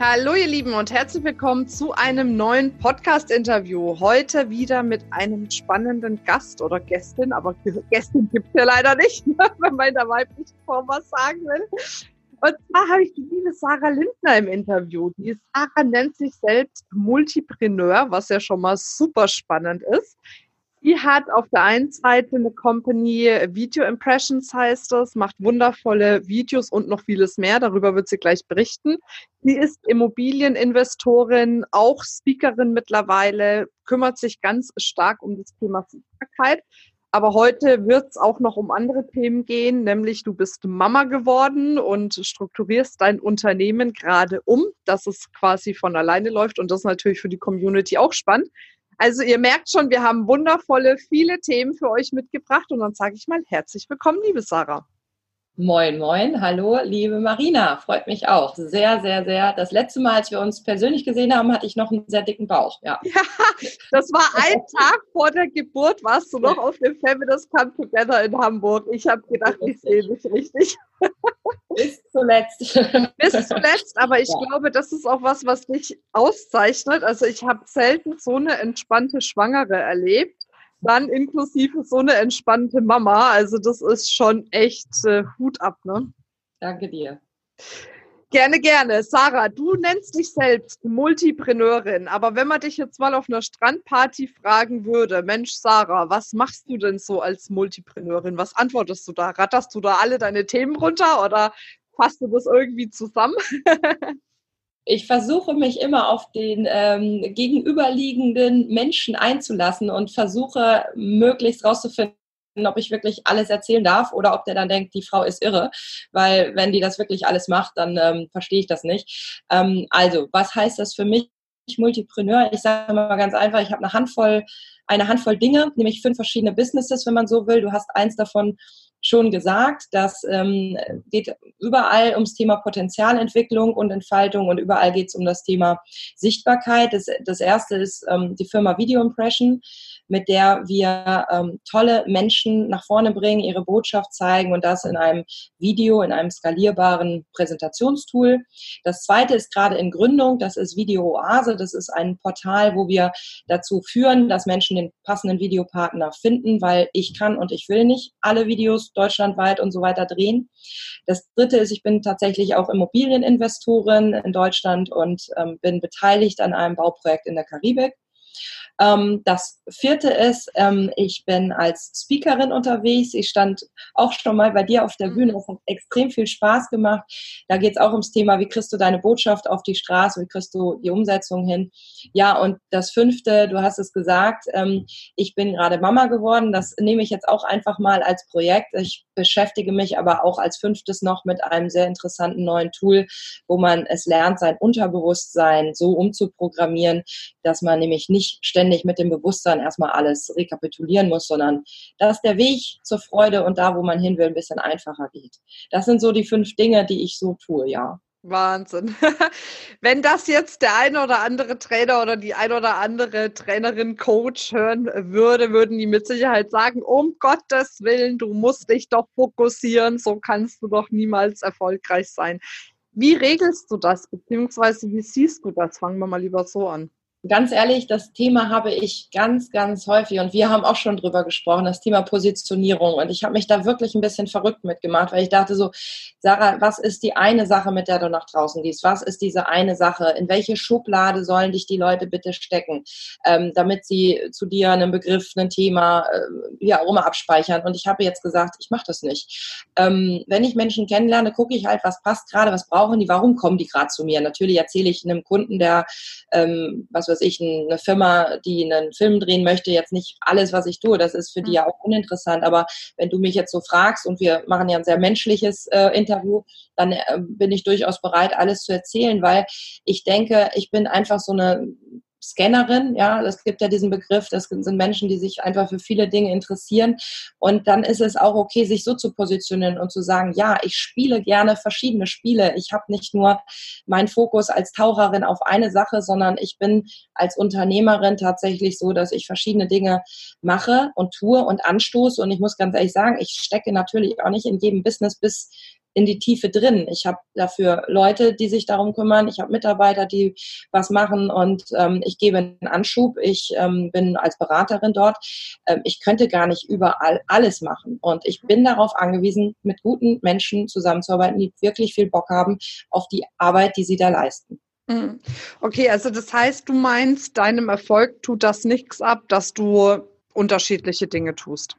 Hallo ihr Lieben und herzlich willkommen zu einem neuen Podcast-Interview. Heute wieder mit einem spannenden Gast oder Gästin, aber Gästin gibt es ja leider nicht, wenn man in der weiblichen Form was sagen will. Und zwar habe ich die liebe Sarah Lindner im Interview. Die Sarah nennt sich selbst Multipreneur, was ja schon mal super spannend ist. Die hat auf der einen Seite eine Company, Video Impressions heißt das, macht wundervolle Videos und noch vieles mehr. Darüber wird sie gleich berichten. Sie ist Immobilieninvestorin, auch Speakerin mittlerweile, kümmert sich ganz stark um das Thema Sichtbarkeit. Aber heute wird es auch noch um andere Themen gehen, nämlich du bist Mama geworden und strukturierst dein Unternehmen gerade um, dass es quasi von alleine läuft. Und das ist natürlich für die Community auch spannend. Also ihr merkt schon, wir haben wundervolle, viele Themen für euch mitgebracht und dann sage ich mal herzlich willkommen, liebe Sarah. Moin, moin, hallo, liebe Marina, freut mich auch sehr, sehr, sehr. Das letzte Mal, als wir uns persönlich gesehen haben, hatte ich noch einen sehr dicken Bauch. Ja, ja das war ein Tag vor der Geburt, warst du noch auf dem Feminist Come Together in Hamburg. Ich habe gedacht, ich sehe dich richtig. Bis zuletzt. Bis zuletzt, aber ich ja. glaube, das ist auch was, was dich auszeichnet. Also ich habe selten so eine entspannte Schwangere erlebt dann inklusive so eine entspannte Mama. Also das ist schon echt äh, Hut ab, ne? Danke dir. Gerne, gerne. Sarah, du nennst dich selbst Multipreneurin, aber wenn man dich jetzt mal auf einer Strandparty fragen würde, Mensch, Sarah, was machst du denn so als Multipreneurin? Was antwortest du da? Ratterst du da alle deine Themen runter oder fasst du das irgendwie zusammen? ich versuche mich immer auf den ähm, gegenüberliegenden Menschen einzulassen und versuche möglichst rauszufinden, ob ich wirklich alles erzählen darf oder ob der dann denkt, die Frau ist irre, weil wenn die das wirklich alles macht, dann ähm, verstehe ich das nicht. Ähm, also, was heißt das für mich? Multipreneur, ich sage mal ganz einfach, ich habe eine Handvoll, eine Handvoll Dinge, nämlich fünf verschiedene Businesses, wenn man so will. Du hast eins davon schon gesagt, das ähm, geht überall ums Thema Potenzialentwicklung und Entfaltung und überall geht es um das Thema Sichtbarkeit. Das, das erste ist ähm, die Firma Video Impression mit der wir ähm, tolle Menschen nach vorne bringen, ihre Botschaft zeigen und das in einem Video, in einem skalierbaren Präsentationstool. Das zweite ist gerade in Gründung, das ist Video Oase. Das ist ein Portal, wo wir dazu führen, dass Menschen den passenden Videopartner finden, weil ich kann und ich will nicht alle Videos deutschlandweit und so weiter drehen. Das dritte ist, ich bin tatsächlich auch Immobilieninvestorin in Deutschland und ähm, bin beteiligt an einem Bauprojekt in der Karibik. Ähm, das vierte ist, ähm, ich bin als Speakerin unterwegs. Ich stand auch schon mal bei dir auf der mhm. Bühne. Das hat extrem viel Spaß gemacht. Da geht es auch ums Thema, wie kriegst du deine Botschaft auf die Straße, wie kriegst du die Umsetzung hin. Ja, und das fünfte, du hast es gesagt, ähm, ich bin gerade Mama geworden. Das nehme ich jetzt auch einfach mal als Projekt. Ich beschäftige mich aber auch als fünftes noch mit einem sehr interessanten neuen Tool, wo man es lernt, sein Unterbewusstsein so umzuprogrammieren, dass man nämlich nicht ständig mit dem Bewusstsein erstmal alles rekapitulieren muss, sondern dass der Weg zur Freude und da, wo man hin will, ein bisschen einfacher geht. Das sind so die fünf Dinge, die ich so tue, ja. Wahnsinn. Wenn das jetzt der ein oder andere Trainer oder die ein oder andere Trainerin, Coach hören würde, würden die mit Sicherheit sagen, um Gottes Willen, du musst dich doch fokussieren, so kannst du doch niemals erfolgreich sein. Wie regelst du das, beziehungsweise wie siehst du das? Fangen wir mal lieber so an ganz ehrlich, das Thema habe ich ganz, ganz häufig und wir haben auch schon drüber gesprochen, das Thema Positionierung. Und ich habe mich da wirklich ein bisschen verrückt mitgemacht, weil ich dachte so, Sarah, was ist die eine Sache, mit der du nach draußen gehst? Was ist diese eine Sache? In welche Schublade sollen dich die Leute bitte stecken, ähm, damit sie zu dir einen Begriff, ein Thema, äh, wie auch immer abspeichern? Und ich habe jetzt gesagt, ich mache das nicht. Ähm, wenn ich Menschen kennenlerne, gucke ich halt, was passt gerade, was brauchen die, warum kommen die gerade zu mir? Natürlich erzähle ich einem Kunden, der ähm, was weiß ich, eine Firma, die einen Film drehen möchte, jetzt nicht alles, was ich tue. Das ist für die mhm. ja auch uninteressant. Aber wenn du mich jetzt so fragst und wir machen ja ein sehr menschliches äh, Interview, dann äh, bin ich durchaus bereit, alles zu erzählen, weil ich denke, ich bin einfach so eine Scannerin, ja, es gibt ja diesen Begriff, das sind Menschen, die sich einfach für viele Dinge interessieren. Und dann ist es auch okay, sich so zu positionieren und zu sagen, ja, ich spiele gerne verschiedene Spiele. Ich habe nicht nur meinen Fokus als Taucherin auf eine Sache, sondern ich bin als Unternehmerin tatsächlich so, dass ich verschiedene Dinge mache und tue und anstoße. Und ich muss ganz ehrlich sagen, ich stecke natürlich auch nicht in jedem Business bis in die Tiefe drin. Ich habe dafür Leute, die sich darum kümmern. Ich habe Mitarbeiter, die was machen und ähm, ich gebe einen Anschub. Ich ähm, bin als Beraterin dort. Ähm, ich könnte gar nicht überall alles machen. Und ich bin darauf angewiesen, mit guten Menschen zusammenzuarbeiten, die wirklich viel Bock haben auf die Arbeit, die sie da leisten. Mhm. Okay, also das heißt, du meinst, deinem Erfolg tut das nichts ab, dass du unterschiedliche Dinge tust.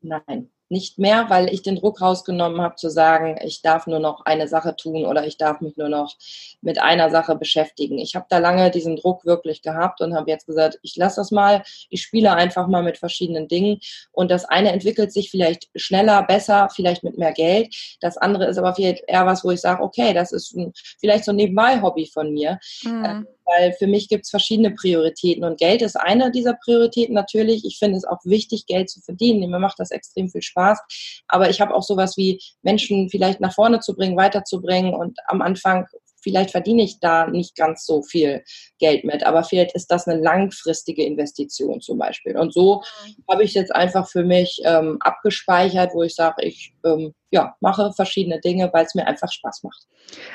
Nein, nicht mehr, weil ich den Druck rausgenommen habe, zu sagen, ich darf nur noch eine Sache tun oder ich darf mich nur noch mit einer Sache beschäftigen. Ich habe da lange diesen Druck wirklich gehabt und habe jetzt gesagt, ich lasse das mal, ich spiele einfach mal mit verschiedenen Dingen und das eine entwickelt sich vielleicht schneller, besser, vielleicht mit mehr Geld. Das andere ist aber vielleicht eher was, wo ich sage, okay, das ist ein, vielleicht so ein Nebenbei-Hobby von mir. Mhm weil für mich gibt es verschiedene Prioritäten und Geld ist eine dieser Prioritäten natürlich. Ich finde es auch wichtig, Geld zu verdienen. Mir macht das extrem viel Spaß. Aber ich habe auch sowas wie Menschen vielleicht nach vorne zu bringen, weiterzubringen und am Anfang vielleicht verdiene ich da nicht ganz so viel Geld mit, aber vielleicht ist das eine langfristige Investition zum Beispiel. Und so mhm. habe ich jetzt einfach für mich ähm, abgespeichert, wo ich sage, ich ähm, ja, mache verschiedene Dinge, weil es mir einfach Spaß macht.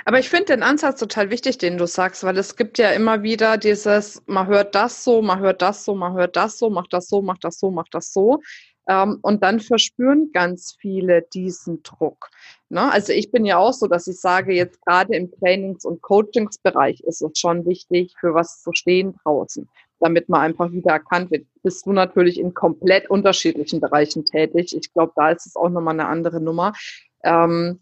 Aber ich finde den Ansatz total wichtig, den du sagst, weil es gibt ja immer wieder dieses, man hört das so, man hört das so, man hört das so, macht das so, macht das so, macht das so. Ähm, und dann verspüren ganz viele diesen Druck. Ne? Also ich bin ja auch so, dass ich sage, jetzt gerade im Trainings- und Coachingsbereich ist es schon wichtig, für was zu stehen draußen, damit man einfach wieder erkannt wird. Bist du natürlich in komplett unterschiedlichen Bereichen tätig. Ich glaube, da ist es auch nochmal eine andere Nummer. Ähm,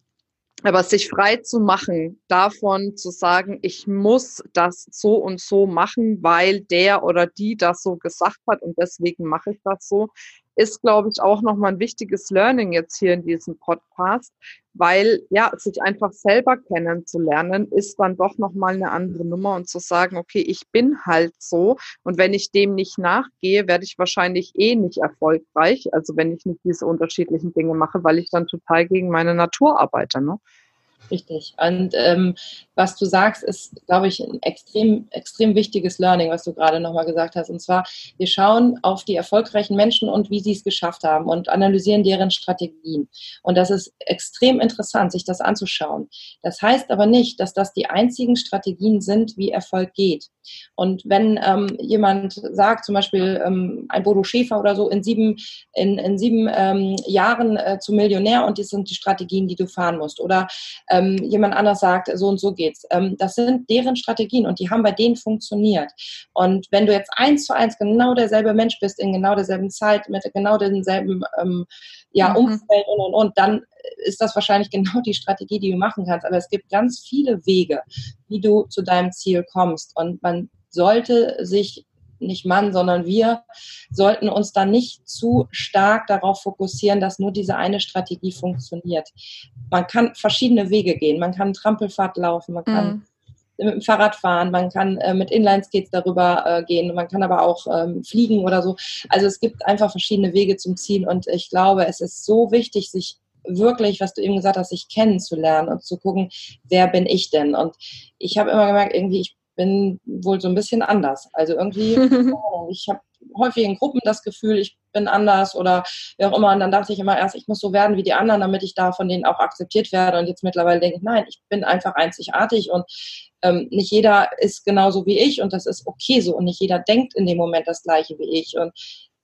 aber sich frei zu machen, davon zu sagen, ich muss das so und so machen, weil der oder die das so gesagt hat und deswegen mache ich das so, ist, glaube ich, auch nochmal ein wichtiges Learning jetzt hier in diesem Podcast, weil ja, sich einfach selber kennenzulernen, ist dann doch nochmal eine andere Nummer und zu sagen, okay, ich bin halt so und wenn ich dem nicht nachgehe, werde ich wahrscheinlich eh nicht erfolgreich, also wenn ich nicht diese unterschiedlichen Dinge mache, weil ich dann total gegen meine Natur arbeite. Ne? Richtig. Und ähm, was du sagst, ist, glaube ich, ein extrem, extrem wichtiges Learning, was du gerade nochmal gesagt hast. Und zwar, wir schauen auf die erfolgreichen Menschen und wie sie es geschafft haben und analysieren deren Strategien. Und das ist extrem interessant, sich das anzuschauen. Das heißt aber nicht, dass das die einzigen Strategien sind, wie Erfolg geht. Und wenn ähm, jemand sagt, zum Beispiel ähm, ein Bodo Schäfer oder so, in sieben, in, in sieben ähm, Jahren äh, zu Millionär und das sind die Strategien, die du fahren musst. Oder ähm, jemand anders sagt, so und so geht's. Ähm, das sind deren Strategien und die haben bei denen funktioniert. Und wenn du jetzt eins zu eins genau derselbe Mensch bist, in genau derselben Zeit, mit genau denselben ähm, ja, mhm. Umfeld und, und, und, dann ist das wahrscheinlich genau die Strategie, die du machen kannst. Aber es gibt ganz viele Wege, wie du zu deinem Ziel kommst. Und man sollte sich nicht Mann, sondern wir sollten uns dann nicht zu stark darauf fokussieren, dass nur diese eine Strategie funktioniert. Man kann verschiedene Wege gehen. Man kann Trampelfahrt laufen, man kann mhm mit dem Fahrrad fahren, man kann äh, mit Inline-Skates darüber äh, gehen, man kann aber auch ähm, fliegen oder so. Also es gibt einfach verschiedene Wege zum Ziel und ich glaube, es ist so wichtig, sich wirklich, was du eben gesagt hast, sich kennenzulernen und zu gucken, wer bin ich denn? Und ich habe immer gemerkt, irgendwie, ich bin wohl so ein bisschen anders. Also irgendwie, ich habe häufig in Gruppen das Gefühl, ich bin anders oder wie auch immer. Und dann dachte ich immer erst, ich muss so werden wie die anderen, damit ich da von denen auch akzeptiert werde. Und jetzt mittlerweile denke ich, nein, ich bin einfach einzigartig und ähm, nicht jeder ist genauso wie ich und das ist okay so. Und nicht jeder denkt in dem Moment das Gleiche wie ich. Und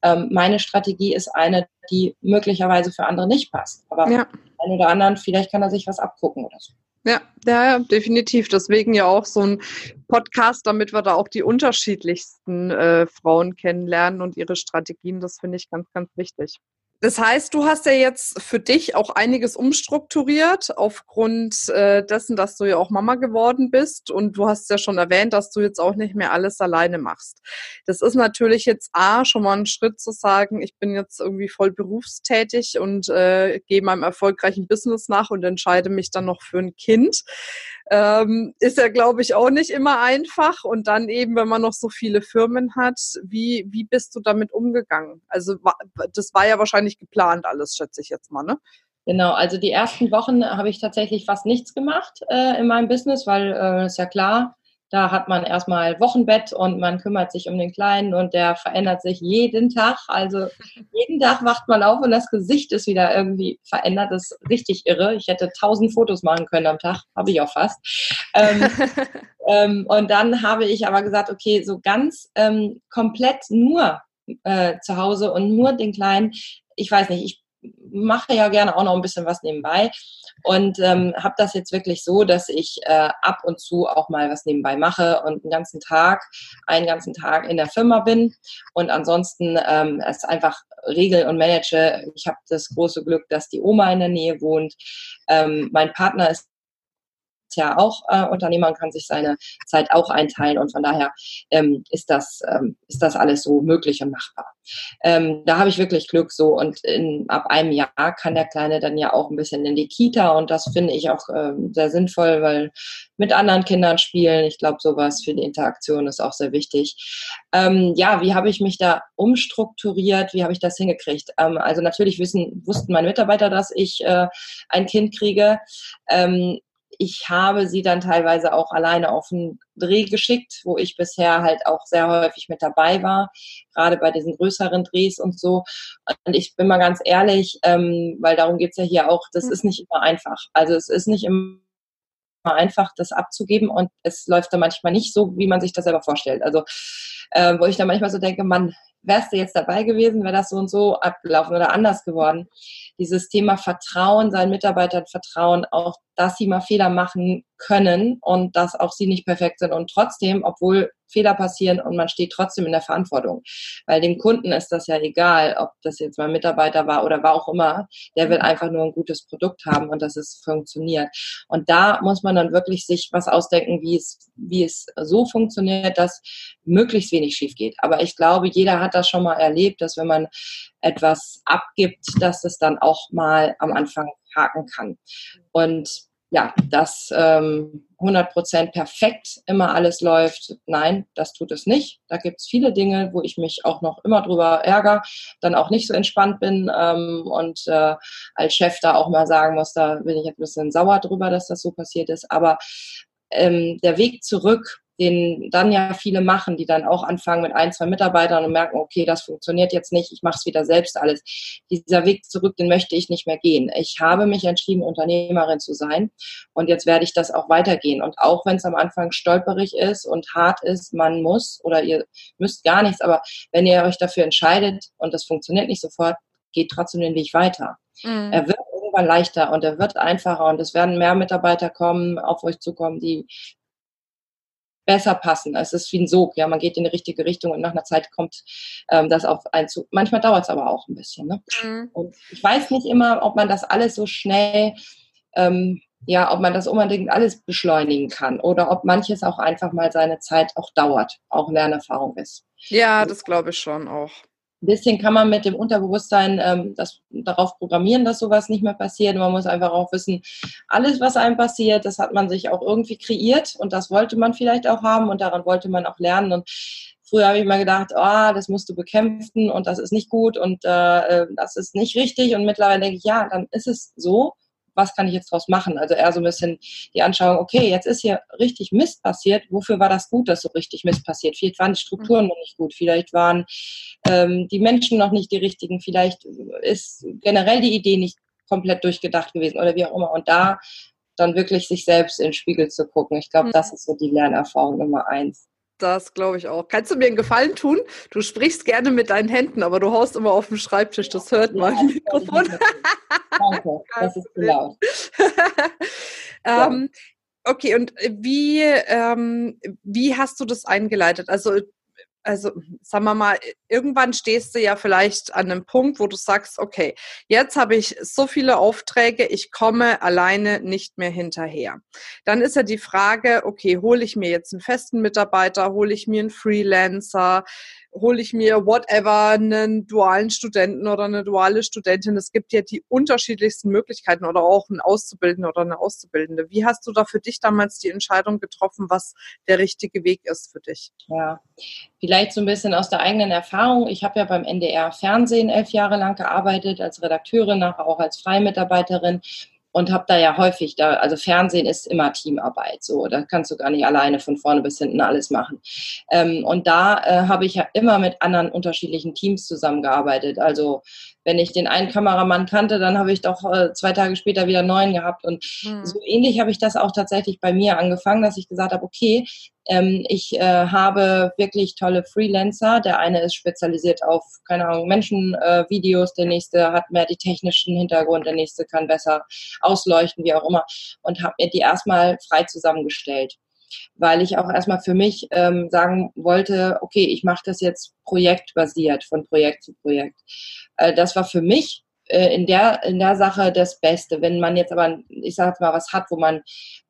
ähm, meine Strategie ist eine, die möglicherweise für andere nicht passt. Aber ja. einen oder anderen, vielleicht kann er sich was abgucken oder so. Ja, ja, definitiv. Deswegen ja auch so ein Podcast, damit wir da auch die unterschiedlichsten äh, Frauen kennenlernen und ihre Strategien. Das finde ich ganz, ganz wichtig. Das heißt, du hast ja jetzt für dich auch einiges umstrukturiert aufgrund äh, dessen, dass du ja auch Mama geworden bist und du hast ja schon erwähnt, dass du jetzt auch nicht mehr alles alleine machst. Das ist natürlich jetzt A, schon mal ein Schritt zu sagen, ich bin jetzt irgendwie voll berufstätig und äh, gehe meinem erfolgreichen Business nach und entscheide mich dann noch für ein Kind. Ähm, ist ja, glaube ich, auch nicht immer einfach. Und dann eben, wenn man noch so viele Firmen hat, wie, wie bist du damit umgegangen? Also das war ja wahrscheinlich geplant alles, schätze ich jetzt mal, ne? Genau, also die ersten Wochen habe ich tatsächlich fast nichts gemacht äh, in meinem Business, weil äh, ist ja klar, da hat man erstmal Wochenbett und man kümmert sich um den Kleinen und der verändert sich jeden Tag. Also jeden Tag wacht man auf und das Gesicht ist wieder irgendwie verändert. Das ist richtig irre. Ich hätte tausend Fotos machen können am Tag, habe ich auch fast. Ähm, ähm, und dann habe ich aber gesagt, okay, so ganz ähm, komplett nur äh, zu Hause und nur den Kleinen. Ich weiß nicht, ich mache ja gerne auch noch ein bisschen was nebenbei und ähm, habe das jetzt wirklich so, dass ich äh, ab und zu auch mal was nebenbei mache und einen ganzen Tag, einen ganzen Tag in der Firma bin und ansonsten ähm, es einfach regel und manage. Ich habe das große Glück, dass die Oma in der Nähe wohnt. Ähm, mein Partner ist ja auch äh, Unternehmer und kann sich seine Zeit auch einteilen und von daher ähm, ist das ähm, ist das alles so möglich und machbar. Ähm, da habe ich wirklich Glück so und in, ab einem Jahr kann der Kleine dann ja auch ein bisschen in die Kita und das finde ich auch ähm, sehr sinnvoll, weil mit anderen Kindern spielen, ich glaube sowas für die Interaktion ist auch sehr wichtig. Ähm, ja, wie habe ich mich da umstrukturiert? Wie habe ich das hingekriegt? Ähm, also natürlich wissen wussten meine Mitarbeiter, dass ich äh, ein Kind kriege. Ähm, ich habe sie dann teilweise auch alleine auf den Dreh geschickt, wo ich bisher halt auch sehr häufig mit dabei war, gerade bei diesen größeren Drehs und so. Und ich bin mal ganz ehrlich, ähm, weil darum geht's ja hier auch, das mhm. ist nicht immer einfach. Also es ist nicht immer einfach, das abzugeben und es läuft dann manchmal nicht so, wie man sich das selber vorstellt. Also äh, wo ich dann manchmal so denke, man, wärst du jetzt dabei gewesen, wäre das so und so abgelaufen oder anders geworden. Dieses Thema Vertrauen, seinen Mitarbeitern vertrauen, auch dass sie mal Fehler machen können und dass auch sie nicht perfekt sind und trotzdem, obwohl Fehler passieren und man steht trotzdem in der Verantwortung. Weil dem Kunden ist das ja egal, ob das jetzt mein Mitarbeiter war oder war auch immer. Der will einfach nur ein gutes Produkt haben und dass es funktioniert. Und da muss man dann wirklich sich was ausdenken, wie es, wie es so funktioniert, dass möglichst wenig schief geht. Aber ich glaube, jeder hat das schon mal erlebt, dass wenn man etwas abgibt, dass es dann auch mal am Anfang haken kann. Und ja, dass ähm, 100% perfekt immer alles läuft. Nein, das tut es nicht. Da gibt es viele Dinge, wo ich mich auch noch immer drüber ärgere, dann auch nicht so entspannt bin ähm, und äh, als Chef da auch mal sagen muss, da bin ich ein bisschen sauer drüber, dass das so passiert ist. Aber ähm, der Weg zurück den dann ja viele machen, die dann auch anfangen mit ein, zwei Mitarbeitern und merken, okay, das funktioniert jetzt nicht, ich mache es wieder selbst alles. Dieser Weg zurück, den möchte ich nicht mehr gehen. Ich habe mich entschieden, Unternehmerin zu sein und jetzt werde ich das auch weitergehen. Und auch wenn es am Anfang stolperig ist und hart ist, man muss oder ihr müsst gar nichts, aber wenn ihr euch dafür entscheidet und das funktioniert nicht sofort, geht trotzdem den Weg weiter. Mhm. Er wird irgendwann leichter und er wird einfacher und es werden mehr Mitarbeiter kommen, auf euch zukommen, die besser passen. Es ist wie ein Sog, ja, man geht in die richtige Richtung und nach einer Zeit kommt ähm, das auf einen zu. Manchmal dauert es aber auch ein bisschen. Ne? Mhm. Und ich weiß nicht immer, ob man das alles so schnell, ähm, ja, ob man das unbedingt alles beschleunigen kann oder ob manches auch einfach mal seine Zeit auch dauert, auch Lernerfahrung ist. Ja, das glaube ich schon auch ein bisschen kann man mit dem Unterbewusstsein ähm, das, darauf programmieren, dass sowas nicht mehr passiert. Man muss einfach auch wissen, alles, was einem passiert, das hat man sich auch irgendwie kreiert und das wollte man vielleicht auch haben und daran wollte man auch lernen. Und früher habe ich mal gedacht, oh, das musst du bekämpfen und das ist nicht gut und äh, äh das ist nicht richtig. Und mittlerweile denke ich, ja, dann ist es so was kann ich jetzt daraus machen? Also eher so ein bisschen die Anschauung, okay, jetzt ist hier richtig Mist passiert. Wofür war das gut, dass so richtig Mist passiert? Vielleicht waren die Strukturen noch nicht gut, vielleicht waren ähm, die Menschen noch nicht die richtigen, vielleicht ist generell die Idee nicht komplett durchgedacht gewesen oder wie auch immer. Und da dann wirklich sich selbst in den Spiegel zu gucken. Ich glaube, mhm. das ist so die Lernerfahrung Nummer eins. Das glaube ich auch. Kannst du mir einen Gefallen tun? Du sprichst gerne mit deinen Händen, aber du haust immer auf den Schreibtisch. Das hört ja, man im Mikrofon. Danke, das ist zu laut. ähm, okay, und wie, ähm, wie hast du das eingeleitet? Also also sagen wir mal, irgendwann stehst du ja vielleicht an einem Punkt, wo du sagst, okay, jetzt habe ich so viele Aufträge, ich komme alleine nicht mehr hinterher. Dann ist ja die Frage, okay, hole ich mir jetzt einen festen Mitarbeiter, hole ich mir einen Freelancer? Hole ich mir whatever einen dualen Studenten oder eine duale Studentin. Es gibt ja die unterschiedlichsten Möglichkeiten oder auch einen Auszubildenden oder eine Auszubildende. Wie hast du da für dich damals die Entscheidung getroffen, was der richtige Weg ist für dich? Ja, vielleicht so ein bisschen aus der eigenen Erfahrung. Ich habe ja beim NDR Fernsehen elf Jahre lang gearbeitet als Redakteurin, nachher auch als Freimitarbeiterin und habe da ja häufig da, also Fernsehen ist immer Teamarbeit, so, da kannst du gar nicht alleine von vorne bis hinten alles machen. Ähm, und da äh, habe ich ja immer mit anderen unterschiedlichen Teams zusammengearbeitet. Also wenn ich den einen Kameramann kannte, dann habe ich doch äh, zwei Tage später wieder neuen gehabt. Und mhm. so ähnlich habe ich das auch tatsächlich bei mir angefangen, dass ich gesagt habe, okay, ähm, ich äh, habe wirklich tolle Freelancer. Der eine ist spezialisiert auf, keine Ahnung, Menschenvideos, äh, der nächste hat mehr die technischen Hintergrund, der nächste kann besser ausleuchten, wie auch immer. Und habe mir die erstmal frei zusammengestellt weil ich auch erstmal für mich ähm, sagen wollte, okay, ich mache das jetzt projektbasiert von Projekt zu Projekt. Äh, das war für mich äh, in der, in der Sache das Beste. Wenn man jetzt aber, ich sage jetzt mal, was hat, wo man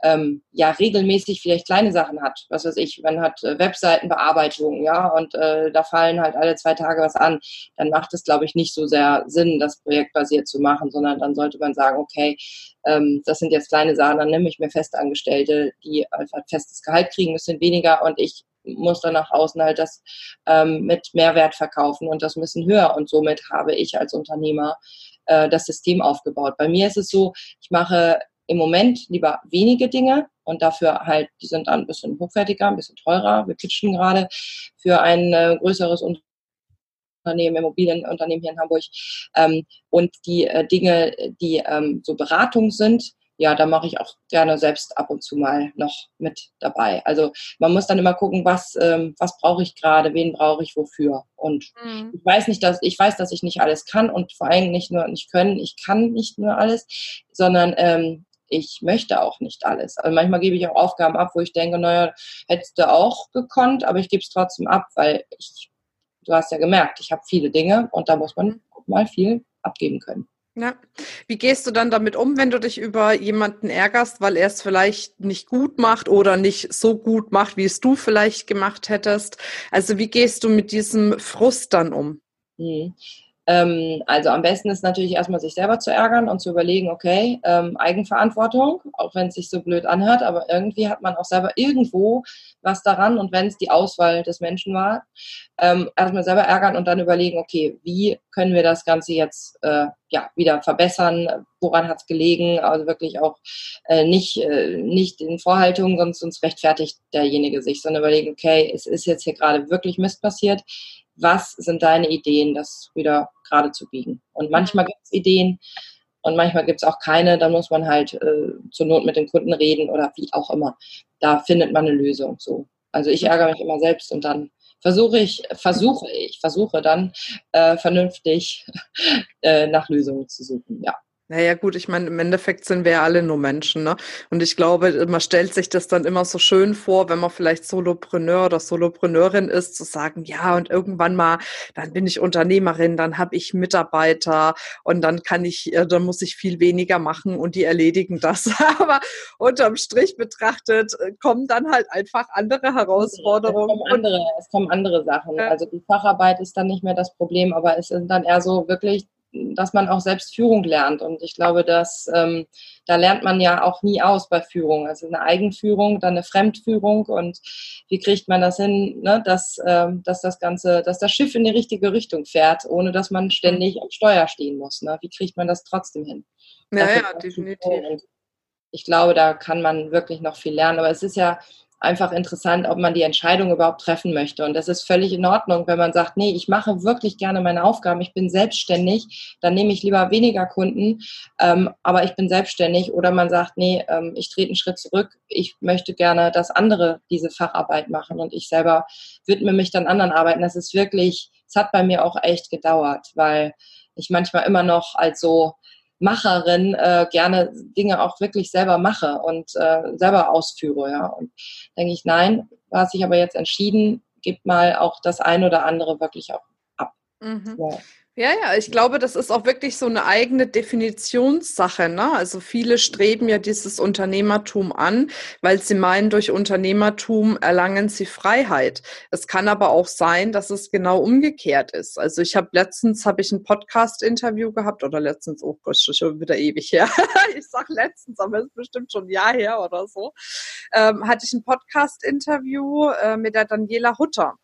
ähm, ja regelmäßig vielleicht kleine Sachen hat, was weiß ich, man hat äh, Webseitenbearbeitung, ja, und äh, da fallen halt alle zwei Tage was an, dann macht es, glaube ich, nicht so sehr Sinn, das projektbasiert zu machen, sondern dann sollte man sagen, okay, ähm, das sind jetzt kleine Sachen, dann nehme ich mir Festangestellte, die einfach festes Gehalt kriegen, ein bisschen weniger und ich muss dann nach außen halt das ähm, mit Mehrwert verkaufen und das müssen höher. Und somit habe ich als Unternehmer äh, das System aufgebaut. Bei mir ist es so, ich mache im Moment lieber wenige Dinge und dafür halt, die sind dann ein bisschen hochwertiger, ein bisschen teurer. Wir pitchen gerade für ein äh, größeres Unternehmen, Immobilienunternehmen hier in Hamburg. Ähm, und die äh, Dinge, die ähm, so Beratung sind, ja, da mache ich auch gerne selbst ab und zu mal noch mit dabei. Also man muss dann immer gucken, was, ähm, was brauche ich gerade, wen brauche ich wofür. Und mhm. ich weiß nicht, dass ich weiß, dass ich nicht alles kann und vor allem nicht nur nicht können, ich kann nicht nur alles, sondern ähm, ich möchte auch nicht alles. Also manchmal gebe ich auch Aufgaben ab, wo ich denke, naja, hättest du auch gekonnt, aber ich gebe es trotzdem ab, weil ich, du hast ja gemerkt, ich habe viele Dinge und da muss man mal viel abgeben können. Ja. Wie gehst du dann damit um, wenn du dich über jemanden ärgerst, weil er es vielleicht nicht gut macht oder nicht so gut macht, wie es du vielleicht gemacht hättest? Also wie gehst du mit diesem Frust dann um? Mhm. Ähm, also am besten ist natürlich erstmal sich selber zu ärgern und zu überlegen, okay, ähm, Eigenverantwortung, auch wenn es sich so blöd anhört, aber irgendwie hat man auch selber irgendwo was daran und wenn es die Auswahl des Menschen war, ähm, erstmal selber ärgern und dann überlegen, okay, wie können wir das Ganze jetzt äh, ja, wieder verbessern, woran hat es gelegen, also wirklich auch äh, nicht, äh, nicht in Vorhaltungen, sonst, sonst rechtfertigt derjenige sich, sondern überlegen, okay, es ist jetzt hier gerade wirklich Mist passiert, was sind deine Ideen, das wieder gerade zu biegen. Und manchmal gibt es Ideen und manchmal gibt es auch keine, dann muss man halt äh, zur Not mit den Kunden reden oder wie auch immer. Da findet man eine Lösung. So. Also ich ärgere mich immer selbst und dann versuche ich, versuche ich, versuche dann äh, vernünftig äh, nach Lösungen zu suchen. Ja. Naja, gut, ich meine, im Endeffekt sind wir ja alle nur Menschen, ne? Und ich glaube, man stellt sich das dann immer so schön vor, wenn man vielleicht Solopreneur oder Solopreneurin ist, zu sagen, ja, und irgendwann mal, dann bin ich Unternehmerin, dann habe ich Mitarbeiter und dann kann ich, äh, dann muss ich viel weniger machen und die erledigen das. Aber unterm Strich betrachtet äh, kommen dann halt einfach andere Herausforderungen. Es kommen andere, es kommen andere Sachen. Also die Facharbeit ist dann nicht mehr das Problem, aber es sind dann eher so wirklich dass man auch selbst Führung lernt. Und ich glaube, dass ähm, da lernt man ja auch nie aus bei Führung. Also eine Eigenführung, dann eine Fremdführung und wie kriegt man das hin, ne, dass, ähm, dass das Ganze, dass das Schiff in die richtige Richtung fährt, ohne dass man ständig am Steuer stehen muss. Ne? Wie kriegt man das trotzdem hin? Ja, ja, definitiv. Ich glaube, da kann man wirklich noch viel lernen. Aber es ist ja, einfach interessant, ob man die Entscheidung überhaupt treffen möchte. Und das ist völlig in Ordnung, wenn man sagt, nee, ich mache wirklich gerne meine Aufgaben, ich bin selbstständig, dann nehme ich lieber weniger Kunden, ähm, aber ich bin selbstständig. Oder man sagt, nee, ähm, ich trete einen Schritt zurück, ich möchte gerne, dass andere diese Facharbeit machen und ich selber widme mich dann anderen Arbeiten. Das ist wirklich, es hat bei mir auch echt gedauert, weil ich manchmal immer noch als so Macherin äh, gerne Dinge auch wirklich selber mache und äh, selber ausführe. Ja. Und denke ich, nein, du hast dich aber jetzt entschieden, gib mal auch das ein oder andere wirklich auch ab. Mhm. Ja. Ja, ja, ich glaube, das ist auch wirklich so eine eigene Definitionssache. Ne? Also viele streben ja dieses Unternehmertum an, weil sie meinen, durch Unternehmertum erlangen sie Freiheit. Es kann aber auch sein, dass es genau umgekehrt ist. Also ich habe letztens habe ich ein Podcast-Interview gehabt oder letztens, oh Gott, schon wieder ewig her. ich sag letztens, aber es ist bestimmt schon ein Jahr her oder so. Ähm, hatte ich ein Podcast-Interview äh, mit der Daniela Hutter.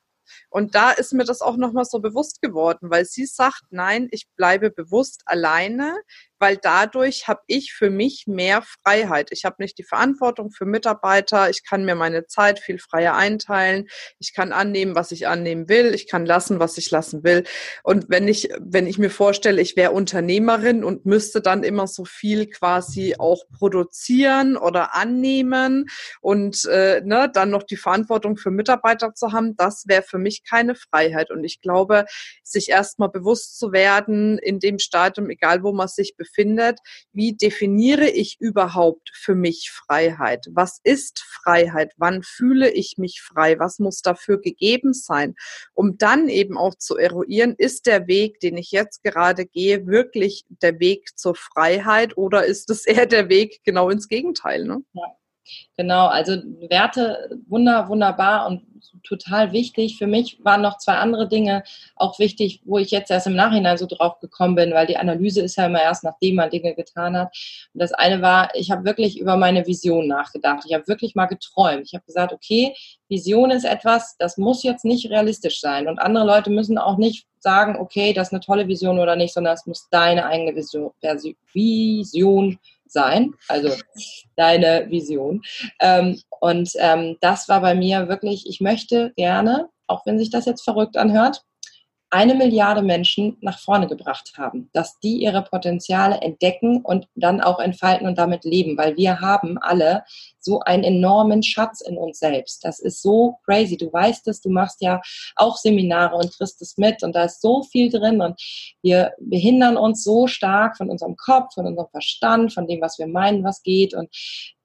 Und da ist mir das auch nochmal so bewusst geworden, weil sie sagt, nein, ich bleibe bewusst alleine, weil dadurch habe ich für mich mehr Freiheit. Ich habe nicht die Verantwortung für Mitarbeiter, ich kann mir meine Zeit viel freier einteilen, ich kann annehmen, was ich annehmen will, ich kann lassen, was ich lassen will. Und wenn ich, wenn ich mir vorstelle, ich wäre Unternehmerin und müsste dann immer so viel quasi auch produzieren oder annehmen und äh, ne, dann noch die Verantwortung für Mitarbeiter zu haben, das wäre für mich keine Freiheit. Und ich glaube, sich erstmal bewusst zu werden in dem Stadium, egal wo man sich befindet, befindet, wie definiere ich überhaupt für mich Freiheit? Was ist Freiheit? Wann fühle ich mich frei? Was muss dafür gegeben sein? Um dann eben auch zu eruieren, ist der Weg, den ich jetzt gerade gehe, wirklich der Weg zur Freiheit oder ist es eher der Weg genau ins Gegenteil? Ne? Ja. Genau, also Werte wunder, wunderbar und total wichtig. Für mich waren noch zwei andere Dinge auch wichtig, wo ich jetzt erst im Nachhinein so drauf gekommen bin, weil die Analyse ist ja immer erst, nachdem man Dinge getan hat. Und das eine war, ich habe wirklich über meine Vision nachgedacht. Ich habe wirklich mal geträumt. Ich habe gesagt, okay, Vision ist etwas, das muss jetzt nicht realistisch sein. Und andere Leute müssen auch nicht sagen, okay, das ist eine tolle Vision oder nicht, sondern es muss deine eigene Vision, Vision sein, also deine Vision. Ähm, und ähm, das war bei mir wirklich, ich möchte gerne, auch wenn sich das jetzt verrückt anhört, eine Milliarde Menschen nach vorne gebracht haben, dass die ihre Potenziale entdecken und dann auch entfalten und damit leben, weil wir haben alle so einen enormen Schatz in uns selbst. Das ist so crazy. Du weißt es, du machst ja auch Seminare und kriegst es mit und da ist so viel drin und wir behindern uns so stark von unserem Kopf, von unserem Verstand, von dem, was wir meinen, was geht und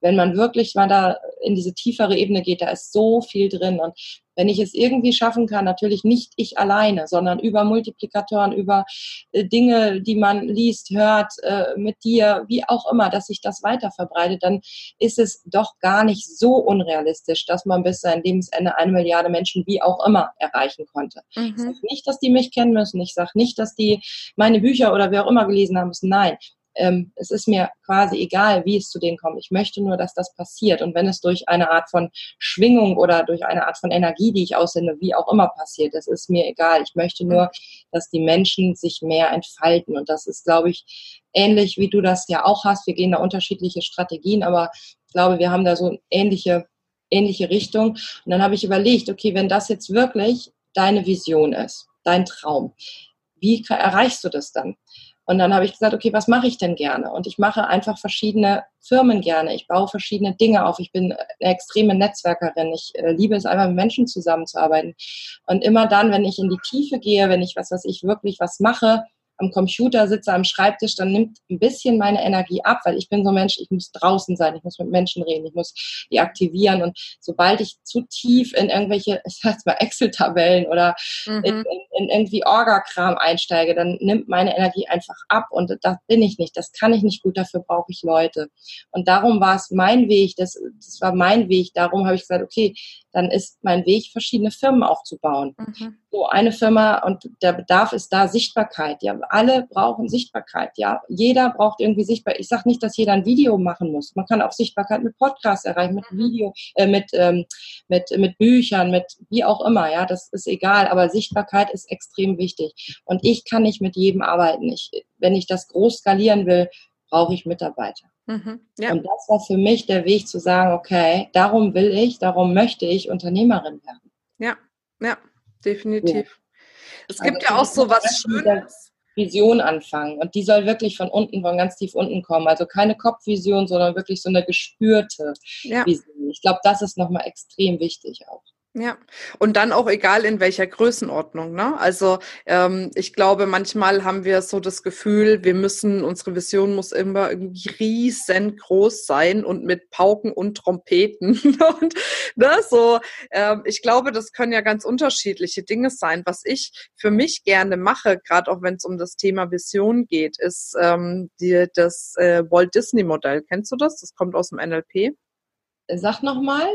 wenn man wirklich mal da in diese tiefere Ebene geht, da ist so viel drin. Und wenn ich es irgendwie schaffen kann, natürlich nicht ich alleine, sondern über Multiplikatoren, über äh, Dinge, die man liest, hört, äh, mit dir, wie auch immer, dass sich das weiter verbreitet, dann ist es doch gar nicht so unrealistisch, dass man bis sein Lebensende eine Milliarde Menschen wie auch immer erreichen konnte. Mhm. Ich sage nicht, dass die mich kennen müssen. Ich sage nicht, dass die meine Bücher oder wer auch immer gelesen haben müssen. Nein, ähm, es ist mir quasi egal, wie es zu denen kommt. Ich möchte nur, dass das passiert. Und wenn es durch eine Art von Schwingung oder durch eine Art von Energie, die ich aussende, wie auch immer passiert, das ist mir egal. Ich möchte nur, dass die Menschen sich mehr entfalten. Und das ist, glaube ich, ähnlich wie du das ja auch hast. Wir gehen da unterschiedliche Strategien, aber ich glaube, wir haben da so ähnliche, ähnliche Richtung. Und dann habe ich überlegt, okay, wenn das jetzt wirklich deine Vision ist, dein Traum, wie erreichst du das dann? Und dann habe ich gesagt, okay, was mache ich denn gerne? Und ich mache einfach verschiedene Firmen gerne. Ich baue verschiedene Dinge auf. Ich bin eine extreme Netzwerkerin. Ich äh, liebe es einfach, mit Menschen zusammenzuarbeiten. Und immer dann, wenn ich in die Tiefe gehe, wenn ich was, was ich wirklich was mache, am Computer sitze, am Schreibtisch, dann nimmt ein bisschen meine Energie ab, weil ich bin so ein Mensch, ich muss draußen sein, ich muss mit Menschen reden, ich muss die aktivieren und sobald ich zu tief in irgendwelche, ich sag's mal, Excel-Tabellen oder mhm. in, in, in, irgendwie Orga-Kram einsteige, dann nimmt meine Energie einfach ab und das bin ich nicht, das kann ich nicht gut, dafür brauche ich Leute. Und darum war es mein Weg, das, das war mein Weg, darum habe ich gesagt, okay, dann ist mein Weg, verschiedene Firmen aufzubauen. Mhm. So eine Firma und der Bedarf ist da Sichtbarkeit. Ja, alle brauchen Sichtbarkeit. Ja, jeder braucht irgendwie Sichtbarkeit. Ich sage nicht, dass jeder ein Video machen muss. Man kann auch Sichtbarkeit mit Podcasts erreichen, mit mhm. Video, äh, mit ähm, mit mit Büchern, mit wie auch immer. Ja, das ist egal. Aber Sichtbarkeit ist extrem wichtig. Und ich kann nicht mit jedem arbeiten. Ich, wenn ich das groß skalieren will, brauche ich Mitarbeiter. Mhm, ja. Und das war für mich der Weg zu sagen, okay, darum will ich, darum möchte ich Unternehmerin werden. Ja, ja, definitiv. Ja. Es gibt also, ja auch so was Schönes. Vision anfangen und die soll wirklich von unten, von ganz tief unten kommen. Also keine Kopfvision, sondern wirklich so eine gespürte ja. Vision. Ich glaube, das ist nochmal extrem wichtig auch. Ja, und dann auch egal in welcher Größenordnung. Ne? Also ähm, ich glaube, manchmal haben wir so das Gefühl, wir müssen, unsere Vision muss immer irgendwie riesengroß sein und mit Pauken und Trompeten. und ne, so, ähm, ich glaube, das können ja ganz unterschiedliche Dinge sein. Was ich für mich gerne mache, gerade auch wenn es um das Thema Vision geht, ist ähm, die, das äh, Walt Disney Modell. Kennst du das? Das kommt aus dem NLP. Sag nochmal.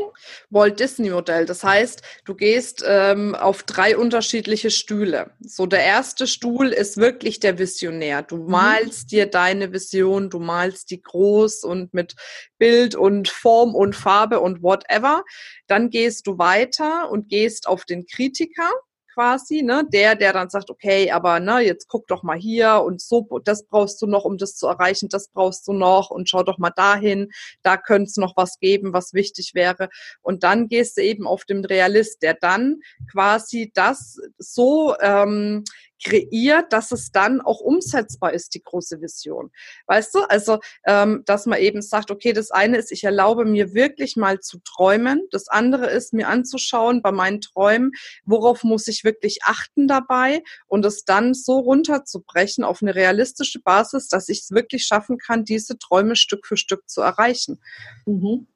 Walt Disney Modell. Das heißt, du gehst ähm, auf drei unterschiedliche Stühle. So, der erste Stuhl ist wirklich der Visionär. Du mhm. malst mhm. dir deine Vision, du malst die groß und mit Bild und Form und Farbe und whatever. Dann gehst du weiter und gehst auf den Kritiker quasi, ne, der, der dann sagt, okay, aber ne, jetzt guck doch mal hier und so, das brauchst du noch, um das zu erreichen, das brauchst du noch und schau doch mal dahin, da könnte es noch was geben, was wichtig wäre. Und dann gehst du eben auf den Realist, der dann quasi das so ähm, kreiert, dass es dann auch umsetzbar ist, die große Vision. Weißt du? Also, ähm, dass man eben sagt, okay, das eine ist, ich erlaube mir wirklich mal zu träumen. Das andere ist, mir anzuschauen bei meinen Träumen, worauf muss ich wirklich achten dabei und es dann so runterzubrechen auf eine realistische Basis, dass ich es wirklich schaffen kann, diese Träume Stück für Stück zu erreichen. Mhm.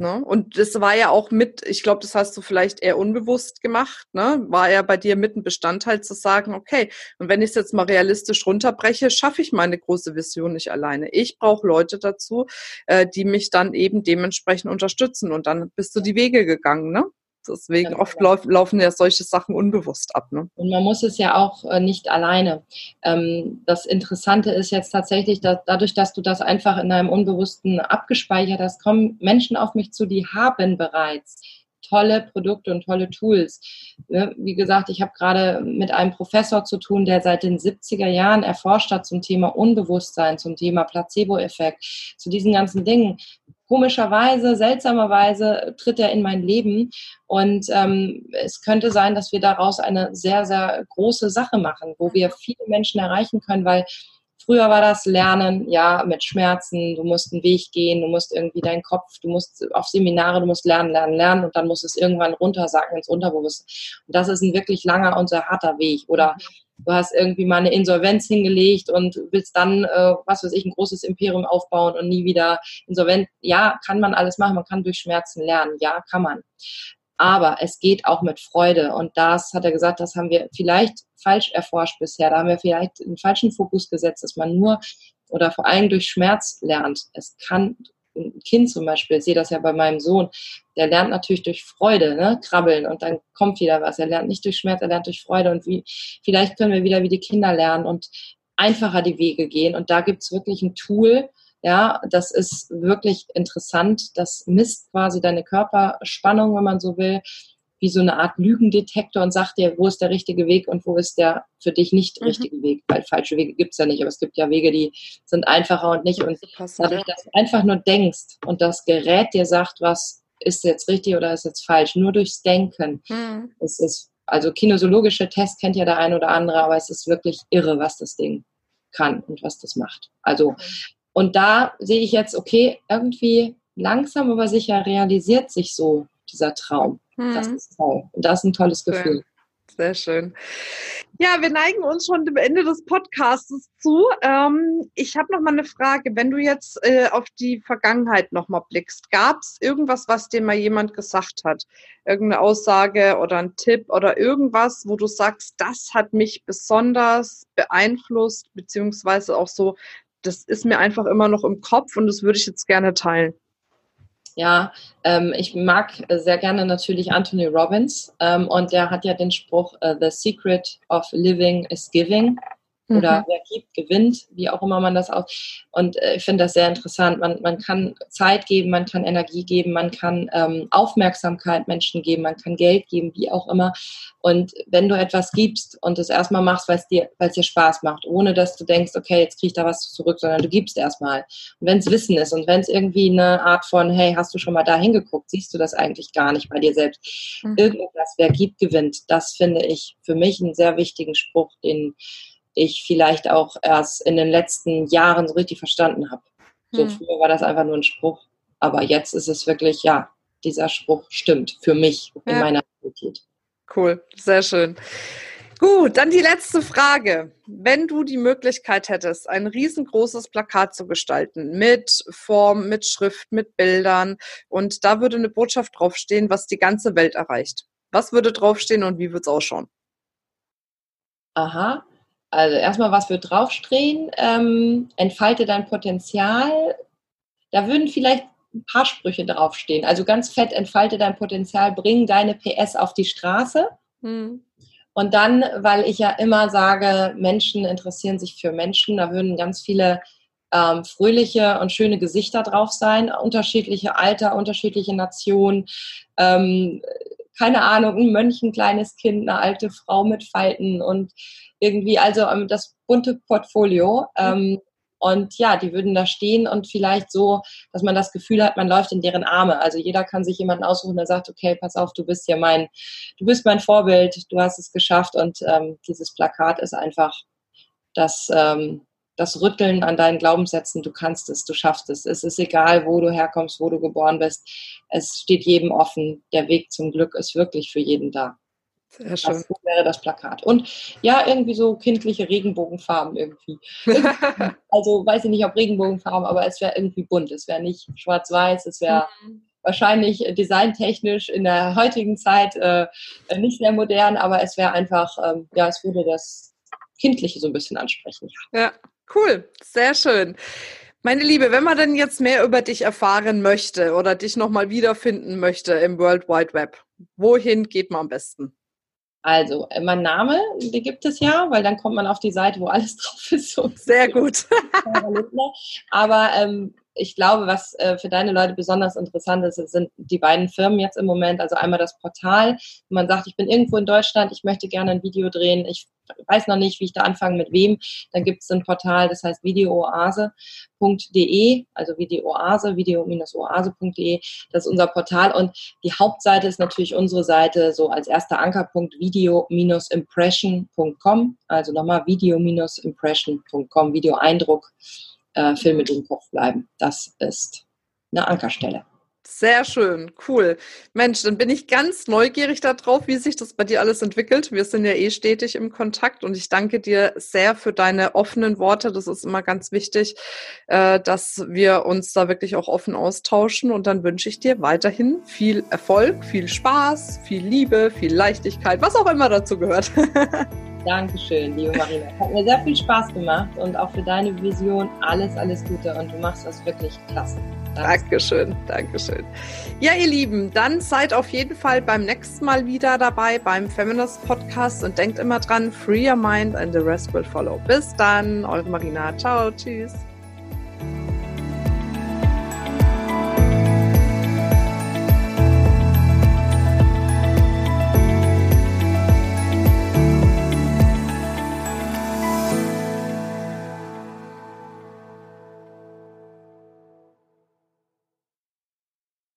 Ne? Und das war ja auch mit, ich glaube, das hast du vielleicht eher unbewusst gemacht, ne? war ja bei dir mit ein Bestandteil zu sagen, okay, und wenn ich es jetzt mal realistisch runterbreche, schaffe ich meine große Vision nicht alleine. Ich brauche Leute dazu, äh, die mich dann eben dementsprechend unterstützen. Und dann bist du die Wege gegangen, ne? Deswegen oft genau. lauf, laufen ja solche Sachen unbewusst ab. Ne? Und man muss es ja auch äh, nicht alleine. Ähm, das Interessante ist jetzt tatsächlich, dass dadurch, dass du das einfach in deinem Unbewussten abgespeichert hast, kommen Menschen auf mich zu, die haben bereits tolle Produkte und tolle Tools. Ne, wie gesagt, ich habe gerade mit einem Professor zu tun, der seit den 70er Jahren erforscht hat zum Thema Unbewusstsein, zum Thema Placebo-Effekt, zu diesen ganzen Dingen komischerweise, seltsamerweise tritt er in mein Leben und ähm, es könnte sein, dass wir daraus eine sehr, sehr große Sache machen, wo wir viele Menschen erreichen können, weil früher war das Lernen, ja, mit Schmerzen, du musst einen Weg gehen, du musst irgendwie deinen Kopf, du musst auf Seminare, du musst lernen, lernen, lernen und dann muss es irgendwann runtersacken ins Unterbewusstsein. Und das ist ein wirklich langer und sehr harter Weg. Oder du hast irgendwie mal eine Insolvenz hingelegt und willst dann, äh, was weiß ich, ein großes Imperium aufbauen und nie wieder insolvent. Ja, kann man alles machen, man kann durch Schmerzen lernen, ja, kann man. Aber es geht auch mit Freude und das hat er gesagt, das haben wir vielleicht falsch erforscht bisher. Da haben wir vielleicht einen falschen Fokus gesetzt, dass man nur oder vor allem durch Schmerz lernt. Es kann ein Kind zum Beispiel, ich sehe das ja bei meinem Sohn, der lernt natürlich durch Freude, ne, krabbeln und dann kommt wieder was. Er lernt nicht durch Schmerz, er lernt durch Freude und wie, vielleicht können wir wieder wie die Kinder lernen und einfacher die Wege gehen. Und da gibt es wirklich ein Tool, ja, das ist wirklich interessant. Das misst quasi deine Körperspannung, wenn man so will wie so eine Art Lügendetektor und sagt dir, wo ist der richtige Weg und wo ist der für dich nicht mhm. richtige Weg. Weil falsche Wege gibt es ja nicht, aber es gibt ja Wege, die sind einfacher und nicht. Und dadurch, dass du einfach nur denkst und das Gerät dir sagt, was ist jetzt richtig oder ist jetzt falsch, nur durchs Denken. Mhm. Es ist, also kinosologische Tests kennt ja der eine oder andere, aber es ist wirklich irre, was das Ding kann und was das macht. Also, und da sehe ich jetzt, okay, irgendwie langsam aber sicher realisiert sich so dieser Traum. Mhm. Das ist toll. Und das ist ein tolles Gefühl. Sehr schön. Ja, wir neigen uns schon dem Ende des Podcasts zu. Ähm, ich habe noch mal eine Frage. Wenn du jetzt äh, auf die Vergangenheit noch mal blickst, gab es irgendwas, was dir mal jemand gesagt hat? Irgendeine Aussage oder ein Tipp oder irgendwas, wo du sagst, das hat mich besonders beeinflusst, beziehungsweise auch so, das ist mir einfach immer noch im Kopf und das würde ich jetzt gerne teilen. Ja, ähm, ich mag sehr gerne natürlich Anthony Robbins ähm, und der hat ja den Spruch, uh, The Secret of Living is Giving oder mhm. wer gibt, gewinnt, wie auch immer man das auch. Und äh, ich finde das sehr interessant. Man, man kann Zeit geben, man kann Energie geben, man kann ähm, Aufmerksamkeit Menschen geben, man kann Geld geben, wie auch immer. Und wenn du etwas gibst und es erstmal machst, weil es dir, dir Spaß macht, ohne dass du denkst, okay, jetzt krieg ich da was zurück, sondern du gibst erstmal. Und wenn es Wissen ist und wenn es irgendwie eine Art von, hey, hast du schon mal da hingeguckt, siehst du das eigentlich gar nicht bei dir selbst. Mhm. Irgendwas, wer gibt, gewinnt. Das finde ich für mich einen sehr wichtigen Spruch, den ich vielleicht auch erst in den letzten Jahren so richtig verstanden habe. So hm. früher war das einfach nur ein Spruch, aber jetzt ist es wirklich, ja, dieser Spruch stimmt für mich in Ja. meiner Realität. Cool, sehr schön. Gut, dann die letzte Frage. Wenn du die Möglichkeit hättest, ein riesengroßes Plakat zu gestalten mit Form, mit Schrift, mit Bildern und da würde eine Botschaft draufstehen, was die ganze Welt erreicht. Was würde draufstehen und wie würde es ausschauen? Aha. Also erstmal, was wird draufstehen? Ähm, entfalte dein Potenzial. Da würden vielleicht ein paar Sprüche draufstehen. Also ganz fett, entfalte dein Potenzial, bring deine PS auf die Straße. Hm. Und dann, weil ich ja immer sage, Menschen interessieren sich für Menschen, da würden ganz viele ähm, fröhliche und schöne Gesichter drauf sein, unterschiedliche Alter, unterschiedliche Nationen, ähm, keine Ahnung, ein Mönch, ein kleines Kind, eine alte Frau mit Falten und irgendwie, also ähm, das bunte Portfolio. Ähm, und ja, die würden da stehen und vielleicht so, dass man das Gefühl hat, man läuft in deren Arme. Also jeder kann sich jemanden aussuchen, der sagt, okay, pass auf, du bist hier mein, du bist mein Vorbild, du hast es geschafft. Und ähm, dieses Plakat ist einfach das, ähm, das Rütteln an deinen Glaubenssätzen, du kannst es, du schaffst es. Es ist egal, wo du herkommst, wo du geboren bist. Es steht jedem offen. Der Weg zum Glück ist wirklich für jeden da. Sehr schön. Das wäre das Plakat. Und ja, irgendwie so kindliche Regenbogenfarben irgendwie. Also weiß ich nicht, ob Regenbogenfarben, aber es wäre irgendwie bunt. Es wäre nicht schwarz-weiß, es wäre wahrscheinlich äh, designtechnisch in der heutigen Zeit äh, nicht sehr modern, aber es wäre einfach, ähm, ja, es würde das Kindliche so ein bisschen ansprechen. Ja, cool, sehr schön. Meine Liebe, wenn man denn jetzt mehr über dich erfahren möchte oder dich nochmal wiederfinden möchte im World Wide Web, wohin geht man am besten? Also, mein Name, den gibt es ja, weil dann kommt man auf die Seite, wo alles drauf ist. Sehr gut. Aber ähm, ich glaube, was äh, für deine Leute besonders interessant ist, sind die beiden Firmen jetzt im Moment. Also einmal das Portal, wo man sagt, ich bin irgendwo in Deutschland, ich möchte gerne ein Video drehen, ich weiß noch nicht, wie ich da anfange, mit wem. Dann gibt es ein Portal, das heißt videooase.de, also Videooase, video-oase.de. Das ist unser Portal und die Hauptseite ist natürlich unsere Seite, so als erster Ankerpunkt video-impression.com, also nochmal video-impression.com, Videoeindruck äh, Filme, die im Kopf bleiben. Das ist eine Ankerstelle. Sehr schön, cool. Mensch, dann bin ich ganz neugierig darauf, wie sich das bei dir alles entwickelt. Wir sind ja eh stetig im Kontakt und ich danke dir sehr für deine offenen Worte. Das ist immer ganz wichtig, äh, dass wir uns da wirklich auch offen austauschen. Und dann wünsche ich dir weiterhin viel Erfolg, viel Spaß, viel Liebe, viel Leichtigkeit, was auch immer dazu gehört. Dankeschön, liebe Marina. Hat mir sehr viel Spaß gemacht und auch für deine Vision alles, alles Gute und du machst das wirklich klasse. Dankeschön, Dankeschön. Ja, ihr Lieben, dann seid auf jeden Fall beim nächsten Mal wieder dabei beim Feminist Podcast und denkt immer dran, free your mind and the rest will follow. Bis dann, eure Marina. Ciao, tschüss.